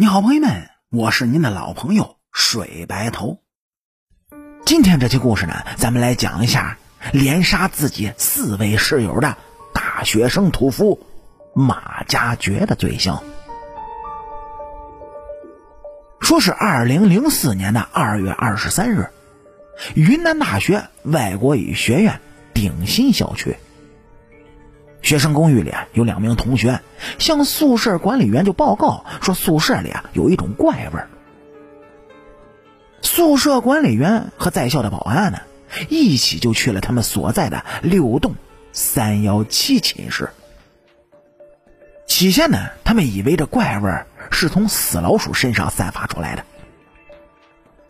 你好，朋友们，我是您的老朋友水白头。今天这期故事呢，咱们来讲一下连杀自己四位室友的大学生屠夫马家爵的罪行。说是二零零四年的二月二十三日，云南大学外国语学院鼎新校区。学生公寓里啊，有两名同学向宿舍管理员就报告说，宿舍里啊有一种怪味儿。宿舍管理员和在校的保安呢，一起就去了他们所在的六栋三幺七寝室。起先呢，他们以为这怪味儿是从死老鼠身上散发出来的，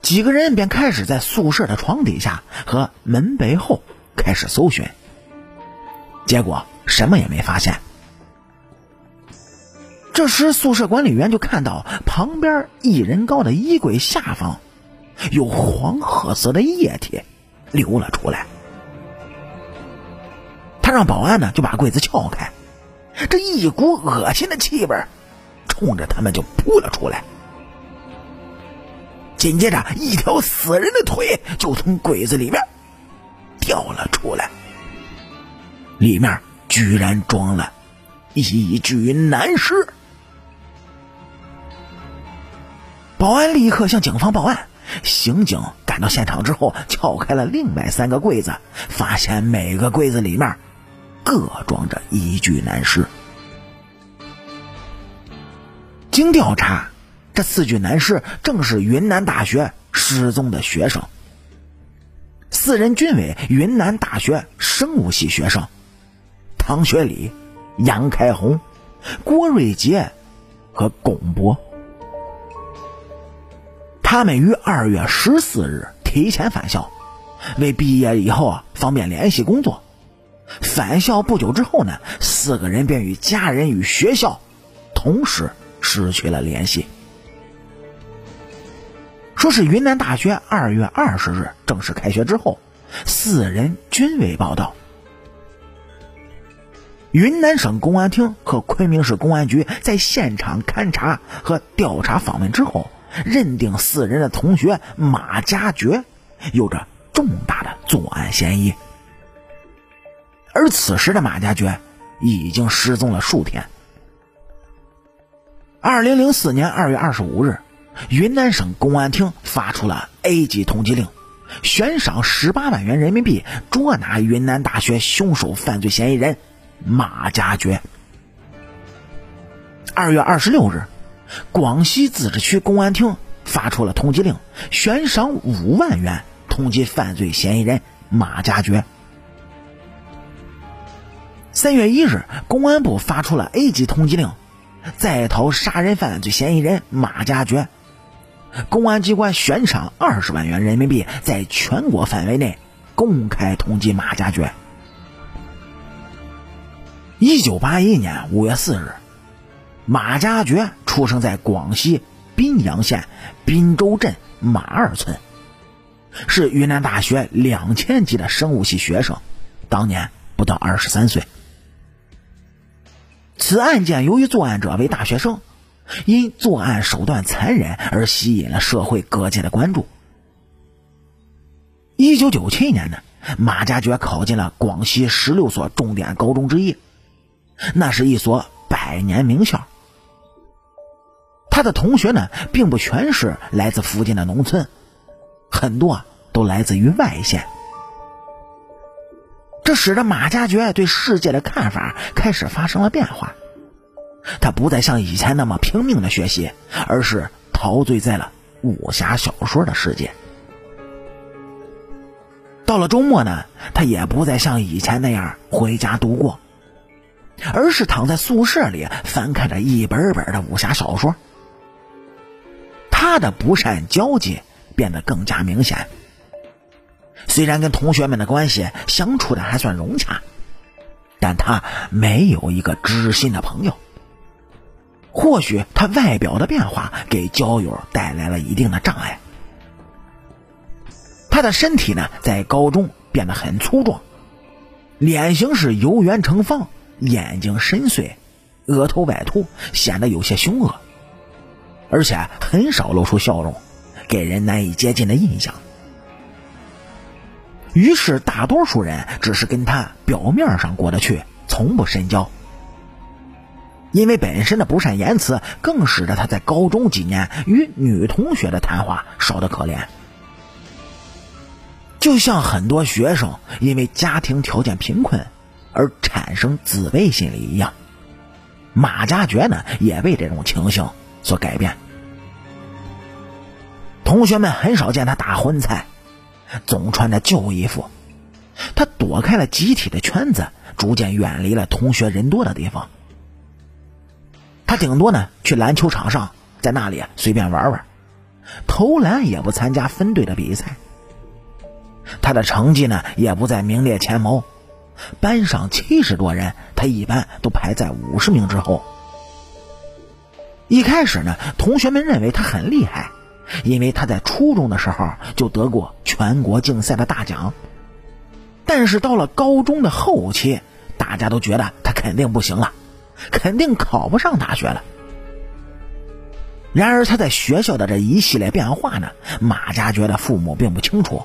几个人便开始在宿舍的床底下和门背后开始搜寻，结果。什么也没发现。这时，宿舍管理员就看到旁边一人高的衣柜下方有黄褐色的液体流了出来。他让保安呢就把柜子撬开，这一股恶心的气味冲着他们就扑了出来。紧接着，一条死人的腿就从柜子里面掉了出来，里面。居然装了一具男尸！保安立刻向警方报案。刑警赶到现场之后，撬开了另外三个柜子，发现每个柜子里面各装着一具男尸。经调查，这四具男尸正是云南大学失踪的学生，四人均为云南大学生物系学生。唐学礼、杨开红、郭瑞杰和龚博，他们于二月十四日提前返校，为毕业以后啊方便联系工作。返校不久之后呢，四个人便与家人与学校同时失去了联系。说是云南大学二月二十日正式开学之后，四人均未报到。云南省公安厅和昆明市公安局在现场勘查和调查访问之后，认定四人的同学马家爵有着重大的作案嫌疑。而此时的马家爵已经失踪了数天。二零零四年二月二十五日，云南省公安厅发出了 A 级通缉令，悬赏十八万元人民币捉拿云南大学凶手犯罪嫌疑人。马家爵。二月二十六日，广西自治区公安厅发出了通缉令，悬赏五万元通缉犯罪嫌疑人马家爵。三月一日，公安部发出了 A 级通缉令，在逃杀人犯罪嫌疑人马家爵。公安机关悬赏二十万元人民币，在全国范围内公开通缉马家爵。一九八一年五月四日，马家爵出生在广西宾阳县宾州镇马二村，是云南大学两千级的生物系学生，当年不到二十三岁。此案件由于作案者为大学生，因作案手段残忍而吸引了社会各界的关注。一九九七年呢，马家爵考进了广西十六所重点高中之一。那是一所百年名校。他的同学呢，并不全是来自附近的农村，很多都来自于外县。这使得马家爵对世界的看法开始发生了变化。他不再像以前那么拼命的学习，而是陶醉在了武侠小说的世界。到了周末呢，他也不再像以前那样回家度过。而是躺在宿舍里翻看着一本本的武侠小说，他的不善交际变得更加明显。虽然跟同学们的关系相处的还算融洽，但他没有一个知心的朋友。或许他外表的变化给交友带来了一定的障碍。他的身体呢，在高中变得很粗壮，脸型是由圆成方。眼睛深邃，额头外凸，显得有些凶恶。而且很少露出笑容，给人难以接近的印象。于是，大多数人只是跟他表面上过得去，从不深交。因为本身的不善言辞，更使得他在高中几年与女同学的谈话少得可怜。就像很多学生因为家庭条件贫困而产生自卑心理一样，马家爵呢也被这种情形所改变。同学们很少见他打荤菜。总穿着旧衣服，他躲开了集体的圈子，逐渐远离了同学人多的地方。他顶多呢去篮球场上，在那里随便玩玩，投篮也不参加分队的比赛。他的成绩呢也不在名列前茅，班上七十多人，他一般都排在五十名之后。一开始呢，同学们认为他很厉害。因为他在初中的时候就得过全国竞赛的大奖，但是到了高中的后期，大家都觉得他肯定不行了，肯定考不上大学了。然而他在学校的这一系列变化呢，马家觉得父母并不清楚，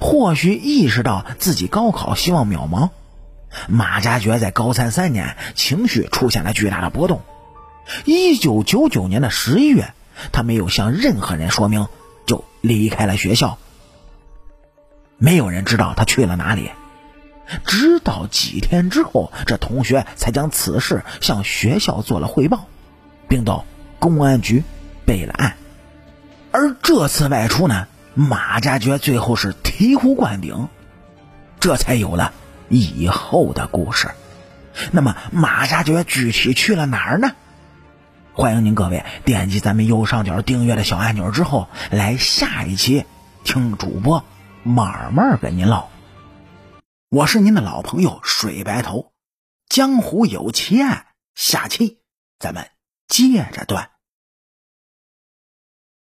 或许意识到自己高考希望渺茫，马家爵在高三三年情绪出现了巨大的波动。一九九九年的十一月。他没有向任何人说明，就离开了学校。没有人知道他去了哪里，直到几天之后，这同学才将此事向学校做了汇报，并到公安局备了案。而这次外出呢，马家爵最后是醍醐灌顶，这才有了以后的故事。那么，马家爵具体去了哪儿呢？欢迎您各位点击咱们右上角订阅的小按钮之后，来下一期听主播慢慢跟您唠。我是您的老朋友水白头，江湖有奇案，下期咱们接着断。